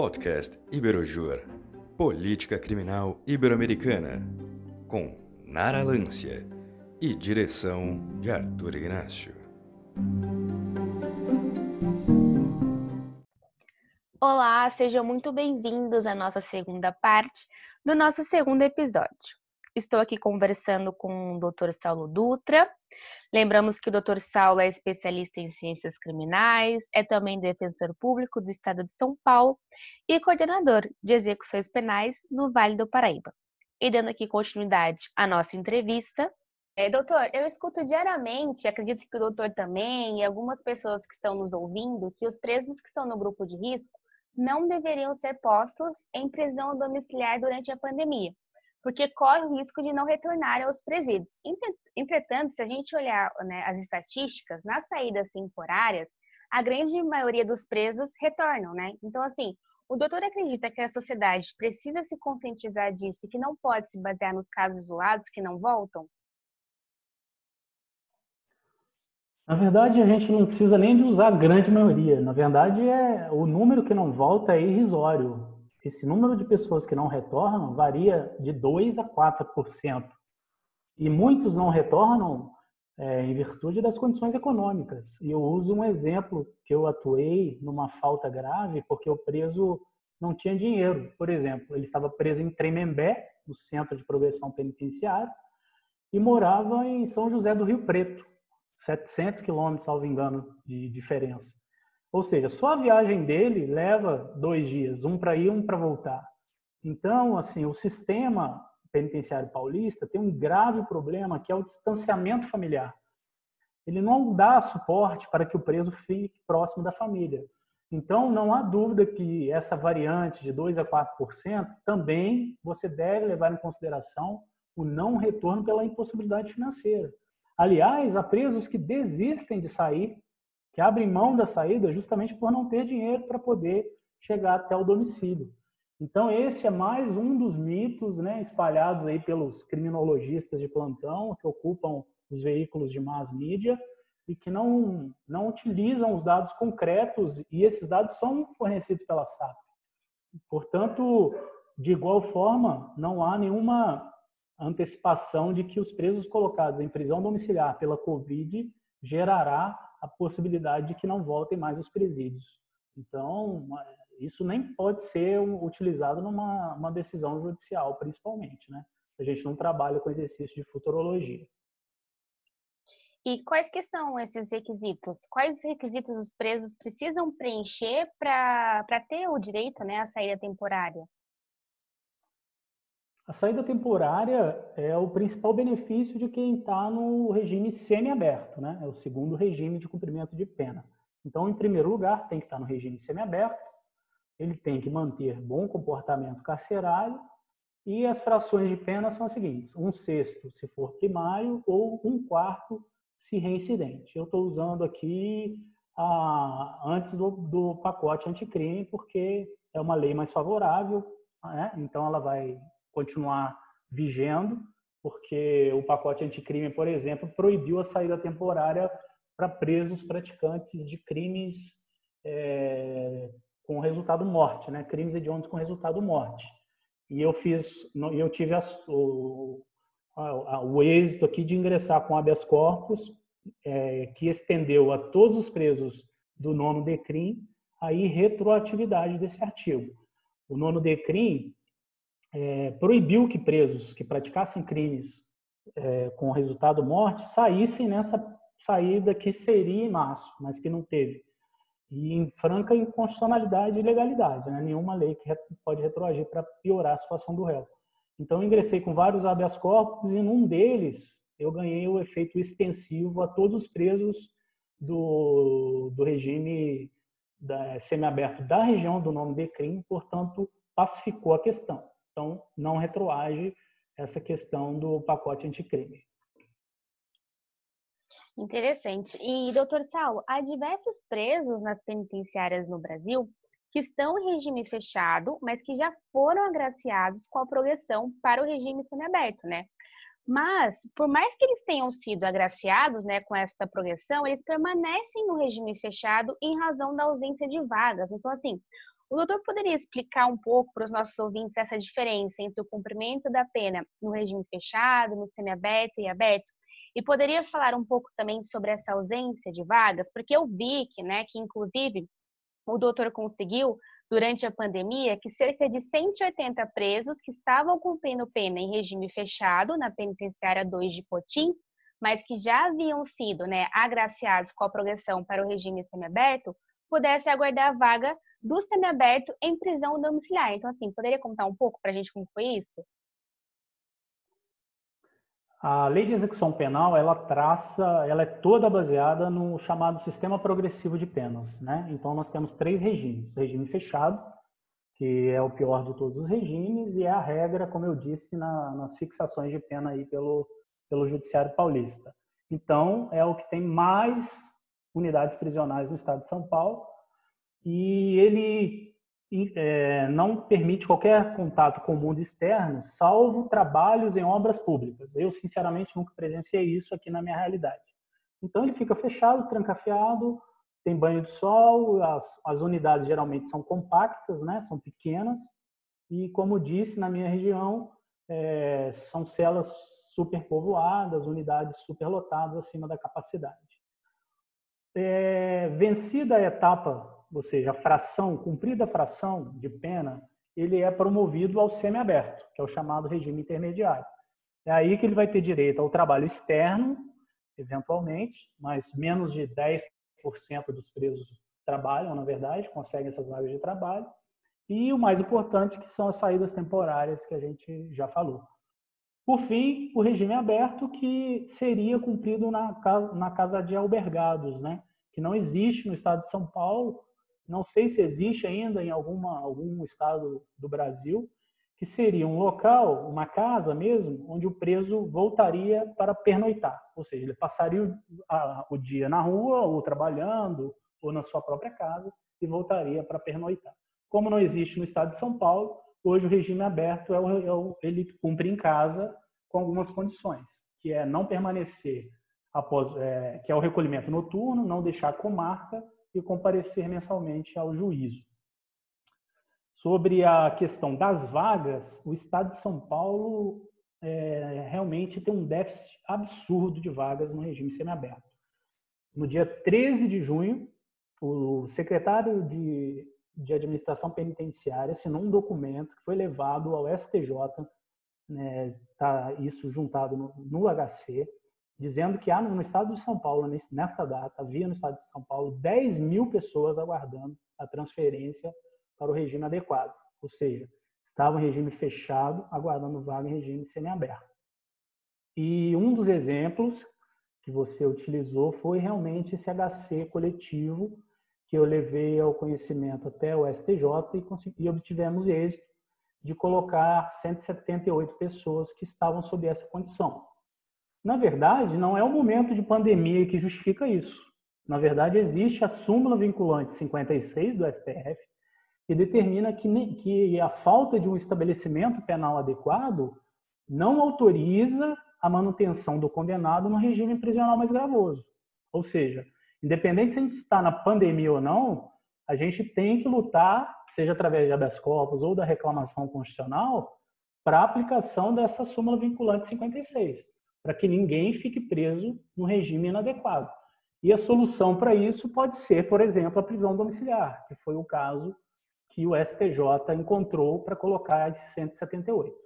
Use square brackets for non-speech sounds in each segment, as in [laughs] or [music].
Podcast Iberojur, Política Criminal Ibero-Americana, com Nara Lância e direção de Arthur Ignacio. Olá, sejam muito bem-vindos à nossa segunda parte do nosso segundo episódio. Estou aqui conversando com o Dr. Saulo Dutra. Lembramos que o Dr. Saulo é especialista em ciências criminais, é também defensor público do Estado de São Paulo e coordenador de execuções penais no Vale do Paraíba. E dando aqui continuidade à nossa entrevista, é, doutor, eu escuto diariamente, acredito que o doutor também e algumas pessoas que estão nos ouvindo, que os presos que estão no grupo de risco não deveriam ser postos em prisão domiciliar durante a pandemia, porque corre o risco de não retornar aos presídios. Entretanto, se a gente olhar né, as estatísticas, nas saídas temporárias, a grande maioria dos presos retornam, né? Então, assim, o doutor acredita que a sociedade precisa se conscientizar disso e que não pode se basear nos casos isolados que não voltam? Na verdade, a gente não precisa nem de usar a grande maioria. Na verdade, é o número que não volta é irrisório. Esse número de pessoas que não retornam varia de 2 a 4%. E muitos não retornam é, em virtude das condições econômicas. E eu uso um exemplo que eu atuei numa falta grave porque o preso não tinha dinheiro. Por exemplo, ele estava preso em Tremembé, no Centro de Progressão Penitenciária, e morava em São José do Rio Preto, 700 quilômetros, salvo engano, de diferença. Ou seja, só a viagem dele leva dois dias, um para ir, um para voltar. Então, assim, o sistema penitenciário paulista tem um grave problema que é o distanciamento familiar. Ele não dá suporte para que o preso fique próximo da família. Então, não há dúvida que essa variante de 2 a 4% também você deve levar em consideração o não retorno pela impossibilidade financeira. Aliás, há presos que desistem de sair, que abrem mão da saída justamente por não ter dinheiro para poder chegar até o domicílio. Então, esse é mais um dos mitos né, espalhados aí pelos criminologistas de plantão que ocupam os veículos de mass mídia e que não, não utilizam os dados concretos e esses dados são fornecidos pela SAP. Portanto, de igual forma, não há nenhuma antecipação de que os presos colocados em prisão domiciliar pela Covid gerará a possibilidade de que não voltem mais aos presídios. Então, isso nem pode ser utilizado numa uma decisão judicial, principalmente, né? A gente não trabalha com exercício de futurologia. E quais que são esses requisitos? Quais requisitos os presos precisam preencher para ter o direito né, à saída temporária? A saída temporária é o principal benefício de quem está no regime semiaberto, né? É o segundo regime de cumprimento de pena. Então, em primeiro lugar, tem que estar no regime semiaberto, ele tem que manter bom comportamento carcerário e as frações de pena são as seguintes: um sexto se for primário ou um quarto se reincidente. Eu estou usando aqui a, antes do, do pacote anticrime porque é uma lei mais favorável, né? então ela vai continuar vigendo, porque o pacote anticrime, por exemplo, proibiu a saída temporária para presos praticantes de crimes é, com resultado morte, né? crimes hediondos com resultado morte. E eu fiz, eu tive a, o, a, o êxito aqui de ingressar com habeas corpus, é, que estendeu a todos os presos do nono DECRIM a retroatividade desse artigo. O nono DECRIM é, proibiu que presos que praticassem crimes é, com resultado morte saíssem nessa saída que seria em março, mas que não teve. E em franca inconstitucionalidade e ilegalidade, né? nenhuma lei que pode retroagir para piorar a situação do réu. Então, ingressei com vários habeas corpus e num deles eu ganhei o efeito extensivo a todos os presos do, do regime da, semiaberto da região do nome de crime, portanto, pacificou a questão. Então, não retroage essa questão do pacote anticrime. Interessante. E, doutor Saulo, há diversos presos nas penitenciárias no Brasil que estão em regime fechado, mas que já foram agraciados com a progressão para o regime semiaberto, né? Mas, por mais que eles tenham sido agraciados né, com essa progressão, eles permanecem no regime fechado em razão da ausência de vagas. Então, assim, O doutor poderia explicar um pouco para os nossos ouvintes essa diferença entre o cumprimento da pena no regime fechado, no semiaberto e aberto? E poderia falar um pouco também sobre essa ausência de vagas, porque eu vi que, né, que inclusive o doutor conseguiu durante a pandemia que cerca de 180 presos que estavam cumprindo pena em regime fechado na penitenciária 2 de Potim, mas que já haviam sido né, agraciados com a progressão para o regime semiaberto, pudessem aguardar a vaga do semiaberto em prisão domiciliar. Então, assim, poderia contar um pouco para a gente como foi isso? A lei de execução penal, ela traça, ela é toda baseada no chamado sistema progressivo de penas, né? Então nós temos três regimes: o regime fechado, que é o pior de todos os regimes e é a regra, como eu disse, na, nas fixações de pena aí pelo pelo Judiciário Paulista. Então é o que tem mais unidades prisionais no Estado de São Paulo e ele é, não permite qualquer contato com o mundo externo, salvo trabalhos em obras públicas. Eu, sinceramente, nunca presenciei isso aqui na minha realidade. Então, ele fica fechado, trancafiado, tem banho de sol, as, as unidades geralmente são compactas, né? são pequenas, e, como disse, na minha região, é, são celas superpovoadas, unidades superlotadas acima da capacidade. É, vencida a etapa ou seja, a fração, cumprida a fração de pena, ele é promovido ao semiaberto, que é o chamado regime intermediário. É aí que ele vai ter direito ao trabalho externo, eventualmente, mas menos de 10% dos presos trabalham, na verdade, conseguem essas vagas de trabalho. E o mais importante, que são as saídas temporárias que a gente já falou. Por fim, o regime aberto, que seria cumprido na casa, na casa de albergados, né? que não existe no estado de São Paulo, não sei se existe ainda em alguma, algum estado do Brasil, que seria um local, uma casa mesmo, onde o preso voltaria para pernoitar. Ou seja, ele passaria o, a, o dia na rua, ou trabalhando, ou na sua própria casa, e voltaria para pernoitar. Como não existe no estado de São Paulo, hoje o regime aberto é o, é o, ele cumpre em casa com algumas condições, que é não permanecer após, é, que é o recolhimento noturno, não deixar comarca e comparecer mensalmente ao juízo. Sobre a questão das vagas, o Estado de São Paulo é, realmente tem um déficit absurdo de vagas no regime semiaberto. No dia 13 de junho, o secretário de, de Administração Penitenciária assinou um documento que foi levado ao STJ, né, tá isso juntado no, no HC, dizendo que há no estado de São Paulo, nesta data, havia no estado de São Paulo 10 mil pessoas aguardando a transferência para o regime adequado, ou seja, estava em regime fechado, aguardando vaga em regime semiaberto. E um dos exemplos que você utilizou foi realmente esse HC coletivo que eu levei ao conhecimento até o STJ e, consegui, e obtivemos êxito de colocar 178 pessoas que estavam sob essa condição. Na verdade, não é o momento de pandemia que justifica isso. Na verdade, existe a súmula vinculante 56 do STF, que determina que, que a falta de um estabelecimento penal adequado não autoriza a manutenção do condenado no regime prisional mais gravoso. Ou seja, independente se a gente está na pandemia ou não, a gente tem que lutar, seja através de habeas corpus ou da reclamação constitucional, para a aplicação dessa súmula vinculante 56 para que ninguém fique preso no regime inadequado. E a solução para isso pode ser, por exemplo, a prisão domiciliar, que foi o caso que o STJ encontrou para colocar esse 178.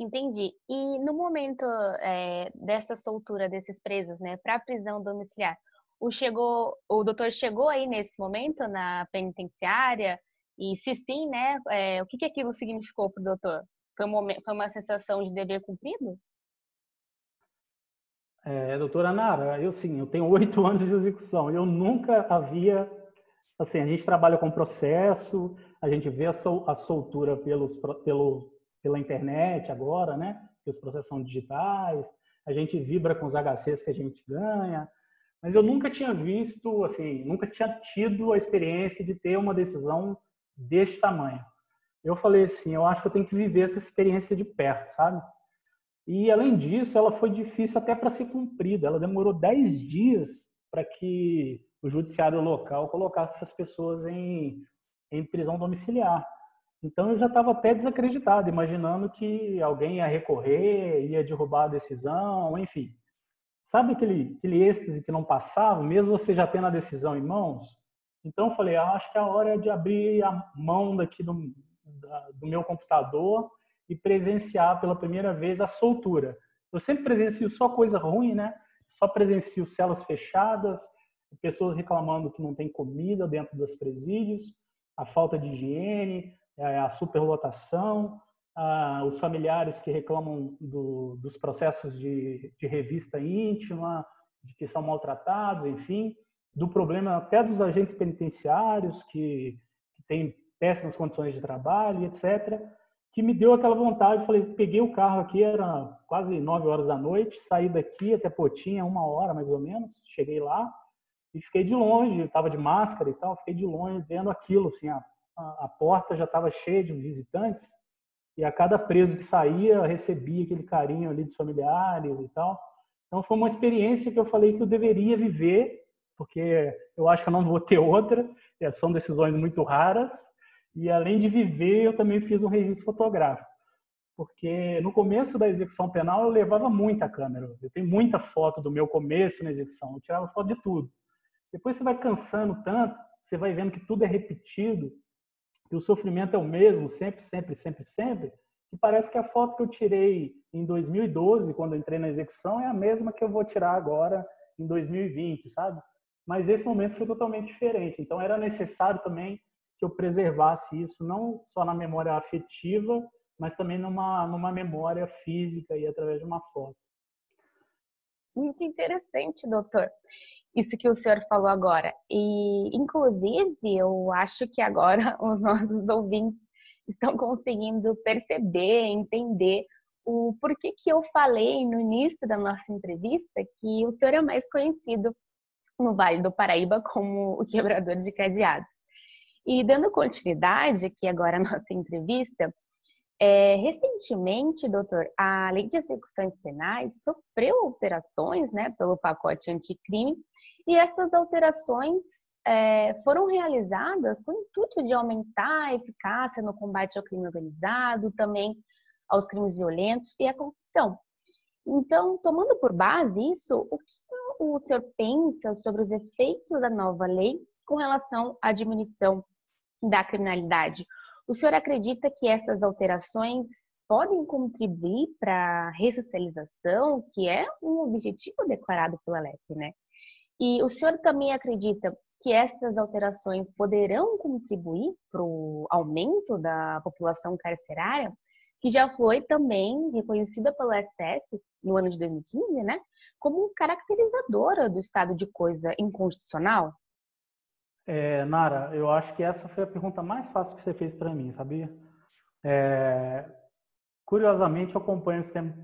Entendi. E no momento é, dessa soltura desses presos, né, para prisão domiciliar, o chegou, o doutor chegou aí nesse momento na penitenciária e se sim, né, é, o que, que aquilo significou para o doutor? Foi, um momento, foi uma sensação de dever cumprido? É, doutora Nara, eu sim, eu tenho oito [laughs] anos de execução. Eu nunca havia, assim, a gente trabalha com processo, a gente vê a, sol, a soltura pelos, pelo, pela internet agora, né? Que os processos são digitais, a gente vibra com os HCs que a gente ganha, mas eu nunca tinha visto, assim, nunca tinha tido a experiência de ter uma decisão deste tamanho eu falei assim, eu acho que eu tenho que viver essa experiência de perto, sabe? E além disso, ela foi difícil até para ser cumprida. Ela demorou 10 dias para que o judiciário local colocasse essas pessoas em, em prisão domiciliar. Então eu já estava até desacreditado, imaginando que alguém ia recorrer, ia derrubar a decisão, enfim. Sabe aquele, aquele êxtase que não passava, mesmo você já tendo a decisão em mãos? Então eu falei, ah, acho que é a hora de abrir a mão daqui do, do meu computador e presenciar pela primeira vez a soltura. Eu sempre presencio só coisa ruim, né? Só presencio celas fechadas, pessoas reclamando que não tem comida dentro dos presídios, a falta de higiene, é, a superlotação, os familiares que reclamam do, dos processos de, de, revista íntima, de que são maltratados, enfim, do problema até dos agentes penitenciários que, que têm péssimas condições de trabalho, etc., que me deu aquela vontade. Falei, peguei o carro aqui, era quase nove horas da noite, saí daqui até Potinha, uma hora mais ou menos, cheguei lá e fiquei de longe, estava de máscara e tal, fiquei de longe vendo aquilo, assim, a a, porta já estava cheia de visitantes e a cada preso que saía recebia aquele carinho ali dos familiares e tal. Então foi uma experiência que eu falei que eu deveria viver, porque eu acho que eu não vou ter outra, são decisões muito raras. E além de viver, eu também fiz um registro fotográfico. Porque no começo da execução penal eu levava muita câmera. Eu tenho muita foto do meu começo na execução, eu tirava foto de tudo. Depois você vai cansando tanto, você vai vendo que tudo é repetido, que o sofrimento é o mesmo, sempre, sempre, sempre, sempre, e parece que a foto que eu tirei em 2012, quando eu entrei na execução, é a mesma que eu vou tirar agora em 2020, sabe? Mas esse momento foi totalmente diferente. Então era necessário também que eu preservasse isso, não só na memória afetiva, mas também numa, numa memória física e através de uma foto. Muito interessante, doutor isso que o senhor falou agora. E, inclusive, eu acho que agora [laughs] os nossos ouvintes estão conseguindo perceber, entender o porquê que eu falei no início da nossa entrevista que o senhor é mais conhecido no Vale do Paraíba como o quebrador de cadeados. E dando continuidade aqui agora à [laughs] nossa entrevista, é, recentemente, doutor, a Lei de Execuções Penais sofreu alterações né, pelo pacote anticrime e essas alterações é, foram realizadas com o intuito de aumentar a eficácia no combate ao crime organizado, também aos crimes violentos e à corrupção. Então, tomando por base isso, o que o senhor pensa sobre os efeitos da nova lei com relação à diminuição da criminalidade? O senhor acredita que essas alterações podem contribuir para a ressocialização, que é um objetivo declarado pela LEP, né? E o senhor também acredita que estas alterações poderão contribuir para o aumento da população carcerária, que já foi também reconhecida pela STF no ano de 2015, né, como caracterizadora do estado de coisa inconstitucional? É, Nara, eu acho que essa foi a pergunta mais fácil que você fez para mim, sabia? É, curiosamente, eu acompanho o sistema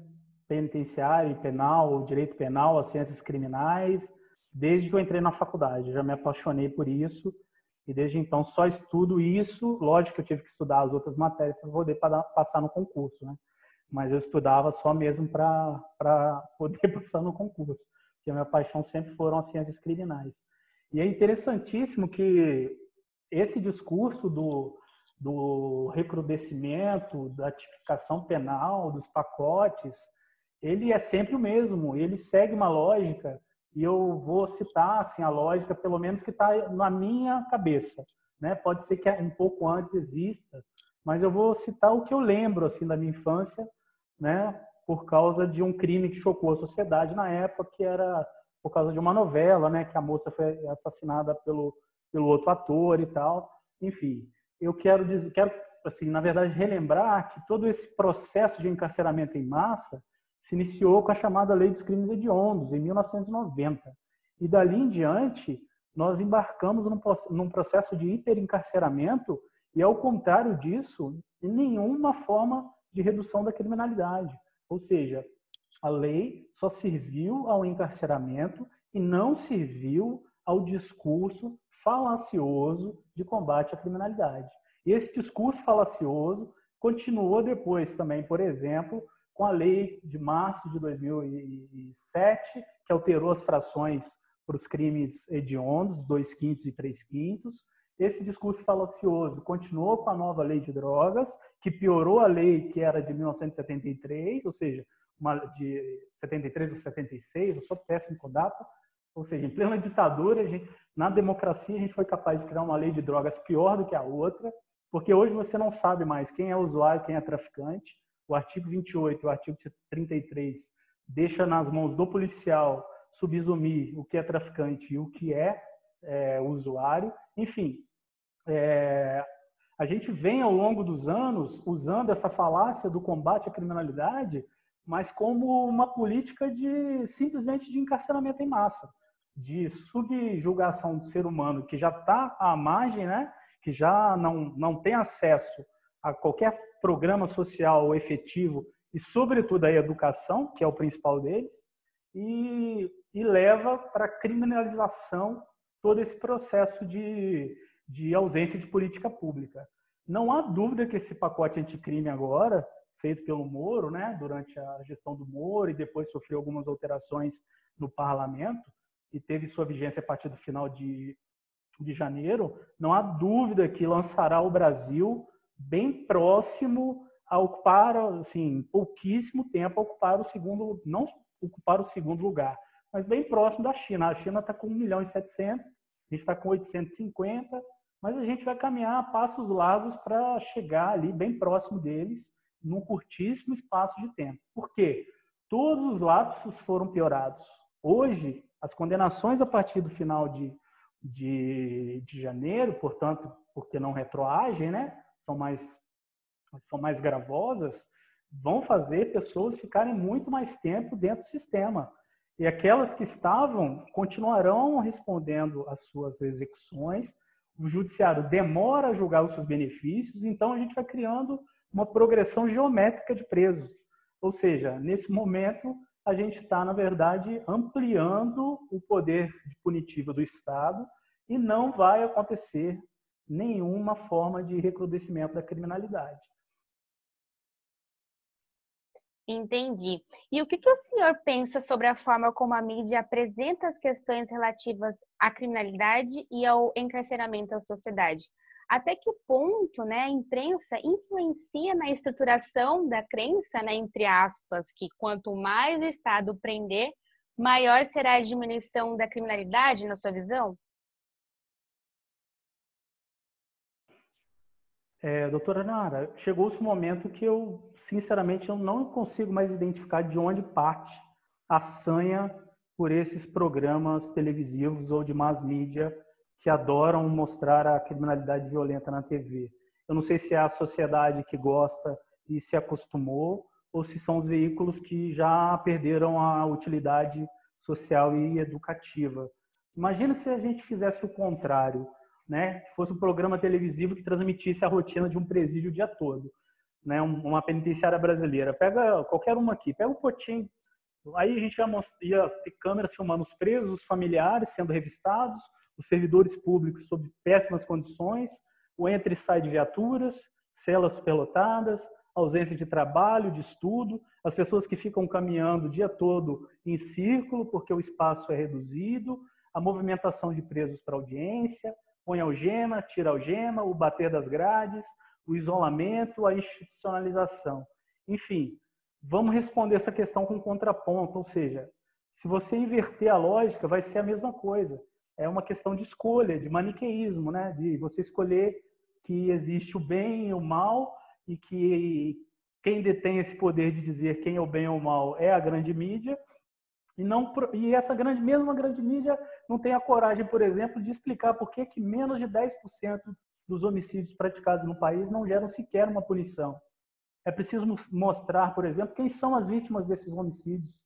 penitenciário, penal, o direito penal, as ciências criminais, desde que eu entrei na faculdade. Eu já me apaixonei por isso e desde então só estudo isso. Lógico que eu tive que estudar as outras matérias para poder passar no concurso, né? Mas eu estudava só mesmo para poder [laughs] passar no concurso, porque a minha paixão sempre foram as ciências criminais. E é interessantíssimo que esse discurso do, do recrudescimento, da tipificação penal, dos pacotes, ele é sempre o mesmo, ele segue uma lógica, e eu vou citar assim, a lógica, pelo menos que está na minha cabeça. Né? Pode ser que um pouco antes exista, mas eu vou citar o que eu lembro assim da minha infância, né? por causa de um crime que chocou a sociedade na época, que era por causa de uma novela, né, que a moça foi assassinada pelo pelo outro ator e tal. Enfim, eu quero dizer, quero assim, na verdade relembrar que todo esse processo de encarceramento em massa se iniciou com a chamada Lei dos Crimes Hediondos em 1990. E dali em diante, nós embarcamos num processo de hiperencarceramento e, ao contrário disso, nenhuma forma de redução da criminalidade. Ou seja, a lei só serviu ao encarceramento e não serviu ao discurso falacioso de combate à criminalidade. E esse discurso falacioso continuou depois também, por exemplo, com a lei de março de 2007, que alterou as frações para os crimes hediondos, dois quintos e três quintos. Esse discurso falacioso continuou com a nova lei de drogas, que piorou a lei que era de 1973, ou seja, uma de 73 ou 76, eu sou péssimo com data, ou seja, em plena ditadura, gente, na democracia a gente foi capaz de criar uma lei de drogas pior do que a outra, porque hoje você não sabe mais quem é usuário, quem é traficante. O artigo 28 e o artigo 33 deixa nas mãos do policial subsumir o que é traficante e o que é, é usuário. Enfim, é, a gente vem ao longo dos anos usando essa falácia do combate à criminalidade, mas como uma política de simplesmente de encarceramento em massa, de subjugação do ser humano que já está à margem, né? que já não, não tem acesso a qualquer programa social efetivo e, sobretudo, a educação, que é o principal deles, e, e leva para a criminalização todo esse processo de, de ausência de política pública. Não há dúvida que esse pacote anticrime agora, feito pelo Moro, né, durante a gestão do Moro e depois sofreu algumas alterações no parlamento e teve sua vigência a partir do final de, de janeiro, não há dúvida que lançará o Brasil bem próximo a ocupar, assim, pouquíssimo tempo a ocupar o segundo, não ocupar o segundo lugar, mas bem próximo da China. A China está com 1 milhão e 700, a gente está com 850, mas a gente vai caminhar passos largos para chegar ali bem próximo deles, num curtíssimo espaço de tempo. Por quê? Todos os lapsos foram piorados. Hoje, as condenações a partir do final de, de, de janeiro, portanto, porque não retroagem, né? São mais, são mais gravosas, vão fazer pessoas ficarem muito mais tempo dentro do sistema. E aquelas que estavam continuarão respondendo às suas execuções. O judiciário demora a julgar os seus benefícios, então a gente vai criando uma progressão geométrica de presos. Ou seja, nesse momento, a gente está, na verdade, ampliando o poder punitivo do Estado e não vai acontecer nenhuma forma de recrudescimento da criminalidade. Entendi. E o que, que, o senhor pensa sobre a forma como a mídia apresenta as questões relativas à criminalidade e ao encarceramento da sociedade? Até que ponto né, a imprensa influencia na estruturação da crença, né, entre aspas, que quanto mais o Estado prender, maior será a diminuição da criminalidade, na sua visão? É, doutora Nara, chegou-se um momento que eu, sinceramente, eu não consigo mais identificar de onde parte a sanha por esses programas televisivos ou de mass mídia que adoram mostrar a criminalidade violenta na TV. Eu não sei se é a sociedade que gosta e se acostumou ou se são os veículos que já perderam a utilidade social e educativa. Imagina se a gente fizesse o contrário né, que fosse um programa televisivo que transmitisse a rotina de um presídio o dia todo, né, uma penitenciária brasileira. Pega qualquer uma aqui, pega um potinho, aí a gente ia, ia ter câmeras filmando os presos, os familiares sendo revistados, os servidores públicos sob péssimas condições, o entra e sai de viaturas, celas superlotadas, ausência de trabalho, de estudo, as pessoas que ficam caminhando o dia todo em círculo porque o espaço é reduzido, a movimentação de presos para audiência, põe algema, tira algema, o bater das grades, o isolamento, a institucionalização. Enfim, vamos responder essa questão com contraponto, ou seja, se você inverter a lógica, vai ser a mesma coisa. É uma questão de escolha, de maniqueísmo, né? De você escolher que existe o bem e o mal e que quem detém esse poder de dizer quem é o bem ou o mal é a grande mídia e, não, e essa grande, mesma grande mídia não tem a coragem, por exemplo, de explicar por que, que menos de 10% dos homicídios praticados no país não geram sequer uma punição. É preciso mostrar, por exemplo, quem são as vítimas desses homicídios.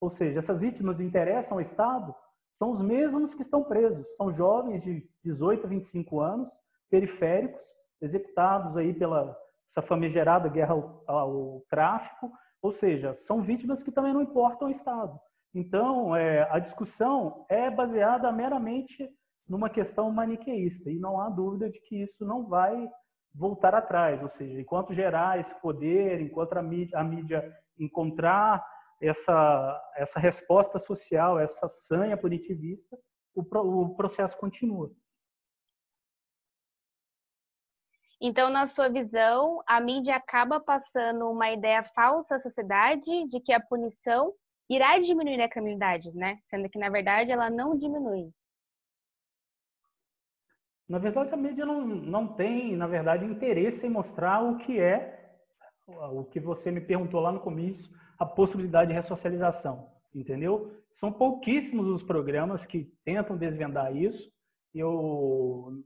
Ou seja, essas vítimas interessam ao Estado? São os mesmos que estão presos. São jovens de 18 a 25 anos, periféricos, executados aí pela essa famigerada guerra ao, ao tráfico. Ou seja, são vítimas que também não importam ao Estado. Então, é, a discussão é baseada meramente numa questão maniqueísta e não há dúvida de que isso não vai voltar atrás, ou seja, enquanto gerar esse poder, enquanto a mídia, a mídia encontrar essa, essa resposta social, essa sanha punitivista, o, o processo continua. Então, na sua visão, a mídia acaba passando uma ideia falsa à sociedade de que a punição irá diminuir a criminalidade, né? Sendo que, na verdade, ela não diminui. Na verdade, a mídia não, não tem, na verdade, interesse em mostrar o que é o que você me perguntou lá no começo, a possibilidade de ressocialização, entendeu? São pouquíssimos os programas que tentam desvendar isso. Eu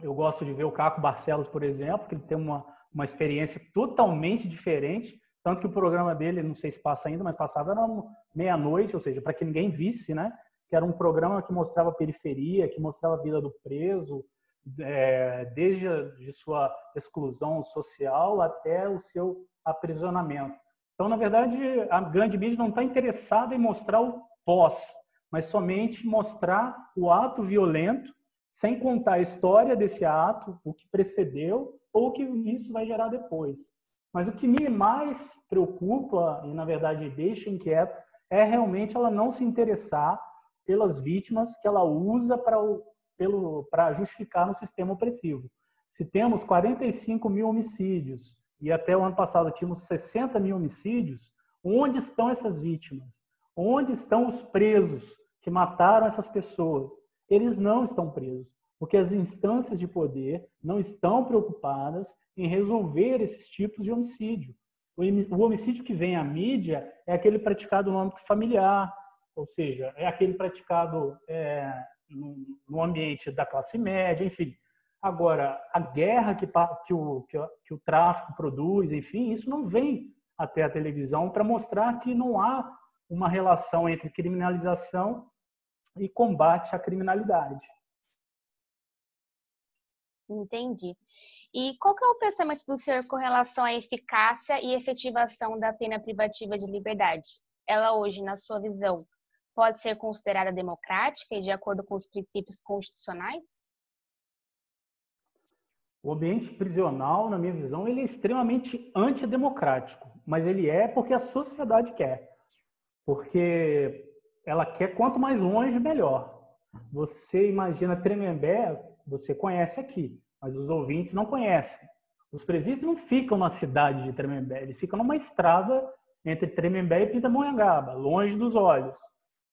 eu gosto de ver o Caco Barcelos, por exemplo, que ele tem uma, uma experiência totalmente diferente, tanto que o programa dele, não sei se passa ainda, mas passava era meia-noite, ou seja, para que ninguém visse, né? Que era um programa que mostrava a periferia, que mostrava a vida do preso, é, desde a, de sua exclusão social até o seu aprisionamento. Então, na verdade, a grande mídia não está interessada em mostrar o pós, mas somente mostrar o ato violento, sem contar a história desse ato, o que precedeu ou o que isso vai gerar depois. Mas o que me mais preocupa e, na verdade, deixa inquieto é realmente ela não se interessar pelas vítimas que ela usa para justificar no sistema opressivo. Se temos 45 mil homicídios e até o ano passado tínhamos 60 mil homicídios, onde estão essas vítimas? Onde estão os presos que mataram essas pessoas? Eles não estão presos, porque as instâncias de poder não estão preocupadas em resolver esses tipos de homicídio. O homicídio que vem à mídia é aquele praticado no âmbito familiar, ou seja, é aquele praticado é, no ambiente da classe média, enfim. Agora, a guerra que, que, o, que, que o tráfico produz, enfim, isso não vem até a televisão para mostrar que não há uma relação entre criminalização e combate à criminalidade. Entendi. E qual que é o pensamento do senhor com relação à eficácia e efetivação da pena privativa de liberdade? Ela hoje, na sua visão, pode ser considerada democrática e de acordo com os princípios constitucionais? O ambiente prisional, na minha visão, ele é extremamente antidemocrático, mas ele é porque a sociedade quer. Porque ela quer quanto mais longe, melhor. Você imagina Tremembé, você conhece aqui, mas os ouvintes não conhecem. Os presídios não ficam na cidade de Tremembé, eles ficam numa estrada entre Tremembé e Pindamonhangaba, longe dos olhos.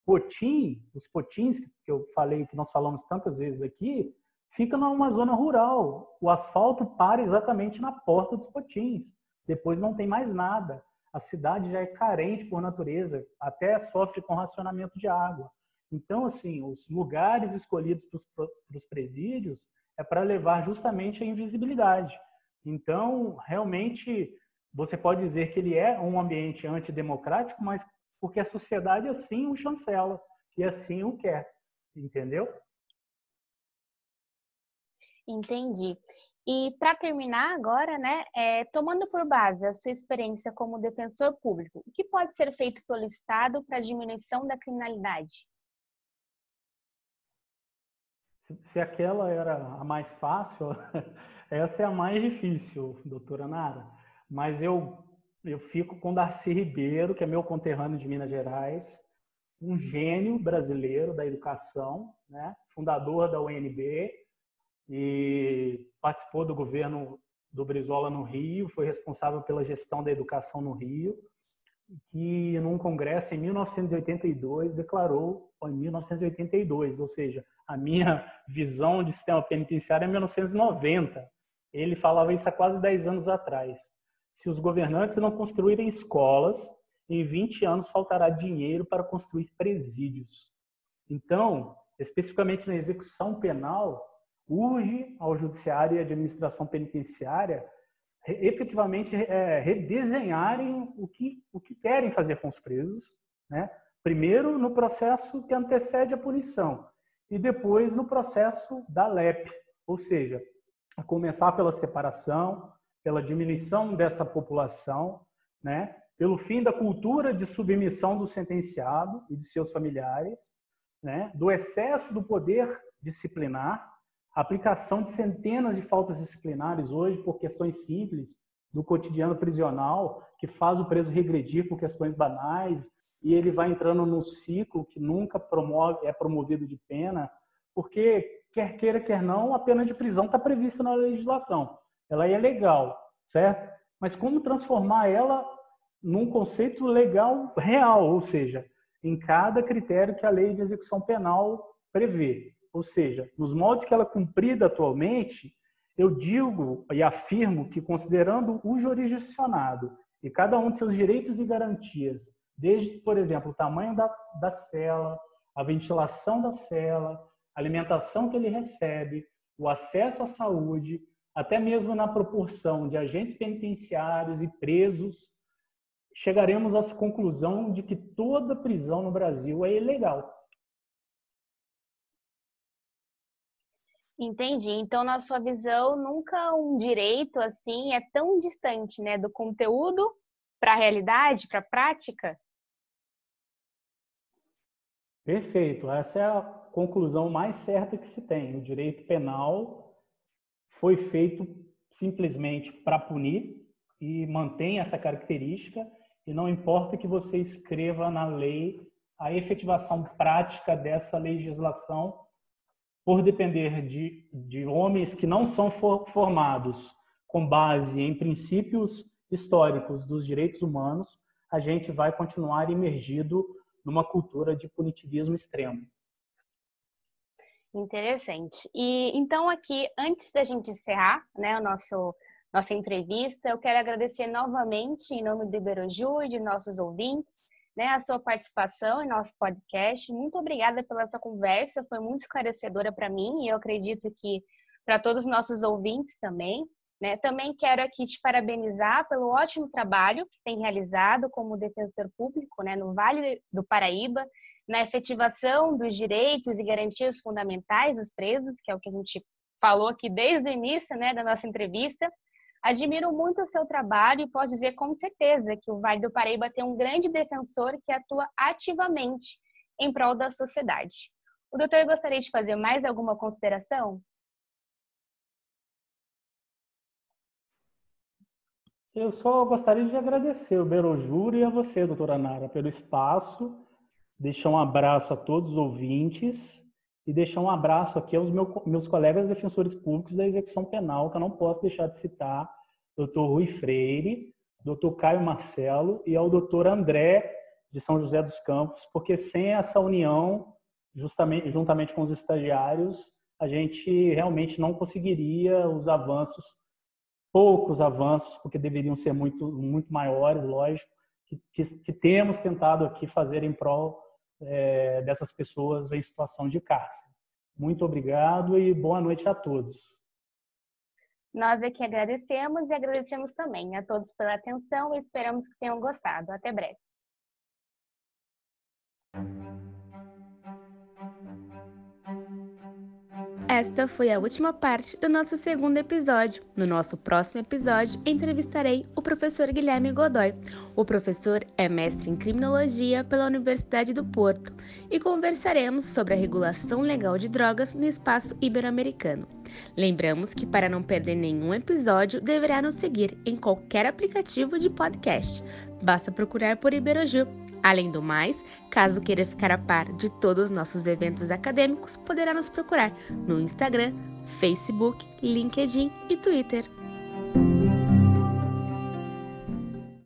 Potim, os potins que eu falei, que nós falamos tantas vezes aqui, fica numa zona rural. O asfalto para exatamente na porta dos potins. Depois não tem mais nada. A cidade já é carente por natureza, até sofre com racionamento de água. Então, assim, os lugares escolhidos para os presídios é para levar justamente a invisibilidade. Então, realmente, você pode dizer que ele é um ambiente antidemocrático, mas porque a sociedade assim o chancela e assim o quer, entendeu? Entendi. E para terminar agora, né, é, tomando por base a sua experiência como defensor público, o que pode ser feito pelo Estado para a diminuição da criminalidade? Se, se aquela era a mais fácil, [laughs] essa é a mais difícil, doutora Nara. Mas eu eu fico com Darcy Ribeiro, que é meu conterrâneo de Minas Gerais, um gênio brasileiro da educação, né? fundador da UNB e participou do governo do Brizola no Rio, foi responsável pela gestão da educação no Rio, que num congresso em 1982 declarou, em 1982, ou seja, a minha [laughs] visão de sistema penitenciário é 1990. Ele falava isso há quase 10 anos atrás. Se os governantes não construírem escolas, em 20 anos faltará dinheiro para construir presídios. Então, especificamente na execução penal, urge ao judiciário e à administração penitenciária efetivamente é, redesenharem o que, o que querem fazer com os presos, né? primeiro no processo que antecede a punição e depois no processo da LEP, ou seja, a começar pela separação, pela diminuição dessa população, né? pelo fim da cultura de submissão do sentenciado e de seus familiares, né? do excesso do poder disciplinar, aplicação de centenas de faltas disciplinares hoje por questões simples do cotidiano prisional que faz o preso regredir por questões banais e ele vai entrando num ciclo que nunca promove, é promovido de pena, porque quer queira, quer não, a pena de prisão está prevista na legislação. Ela é legal, certo? Mas como transformar ela num conceito legal real, ou seja, em cada critério que a lei de execução penal prevê. Ou seja, nos modos que ela é cumprida atualmente, eu digo e afirmo que, considerando o jurisdicionado e cada um de seus direitos e garantias, desde, por exemplo, o tamanho da, da cela, a ventilação da cela, a alimentação que ele recebe, o acesso à saúde, até mesmo na proporção de agentes penitenciários e presos, chegaremos à conclusão de que toda prisão no Brasil é ilegal. Entendi. Então, na sua visão, nunca um direito assim é tão distante, né, do conteúdo para a realidade, para a prática? Perfeito. Essa é a conclusão mais certa que se tem. O direito penal foi feito simplesmente para punir e mantém essa característica e não importa que você escreva na lei a efetivação prática dessa legislação por depender de, de homens que não são for, formados com base em princípios históricos dos direitos humanos, a gente vai continuar imergido numa cultura de punitivismo extremo. Interessante. E então aqui, antes da gente encerrar, né, o nosso nossa entrevista, eu quero agradecer novamente em nome do Iberoju e de nossos ouvintes, né, a sua participação em nosso podcast. Muito obrigada pela sua conversa, foi muito esclarecedora para mim e eu acredito que para todos os nossos ouvintes também. Né? Também quero aqui te parabenizar pelo ótimo trabalho que tem realizado como defensor público né, no Vale do Paraíba, na efetivação dos direitos e garantias fundamentais dos presos, que é o que a gente falou aqui desde o início né, da nossa entrevista. Admiro muito o seu trabalho e posso dizer com certeza que o Vale do Paraíba tem um grande defensor que atua ativamente em prol da sociedade. O doutor gostaria de fazer mais alguma consideração? Eu só gostaria de agradecer o Berojuro e a você, doutora Nara, pelo espaço, deixar um abraço a todos os ouvintes e deixar um abraço aqui aos meus colegas defensores públicos da execução penal, que eu não posso deixar de citar, doutor Rui Freire, doutor Caio Marcelo e ao doutor André de São José dos Campos, porque sem essa união, justamente juntamente com os estagiários, a gente realmente não conseguiria os avanços poucos avanços, porque deveriam ser muito, muito maiores, lógico, que, que, que temos tentado aqui fazer em prol é, dessas pessoas em situação de cárcere. Muito obrigado e boa noite a todos. Nós aqui agradecemos e agradecemos também a todos pela atenção e esperamos que tenham gostado. Até breve. Esta foi a última parte do nosso segundo episódio. No nosso próximo episódio, entrevistarei o professor Guilherme Godoy. O professor é mestre em criminologia pela Universidade do Porto e conversaremos sobre a regulação legal de drogas no espaço ibero-americano. Lembramos que para não perder nenhum episódio, deverá nos seguir em qualquer aplicativo de podcast. Basta procurar por Iberoju. Além do mais, caso queira ficar a par de todos os nossos eventos acadêmicos, poderá nos procurar no Instagram, Facebook, LinkedIn e Twitter.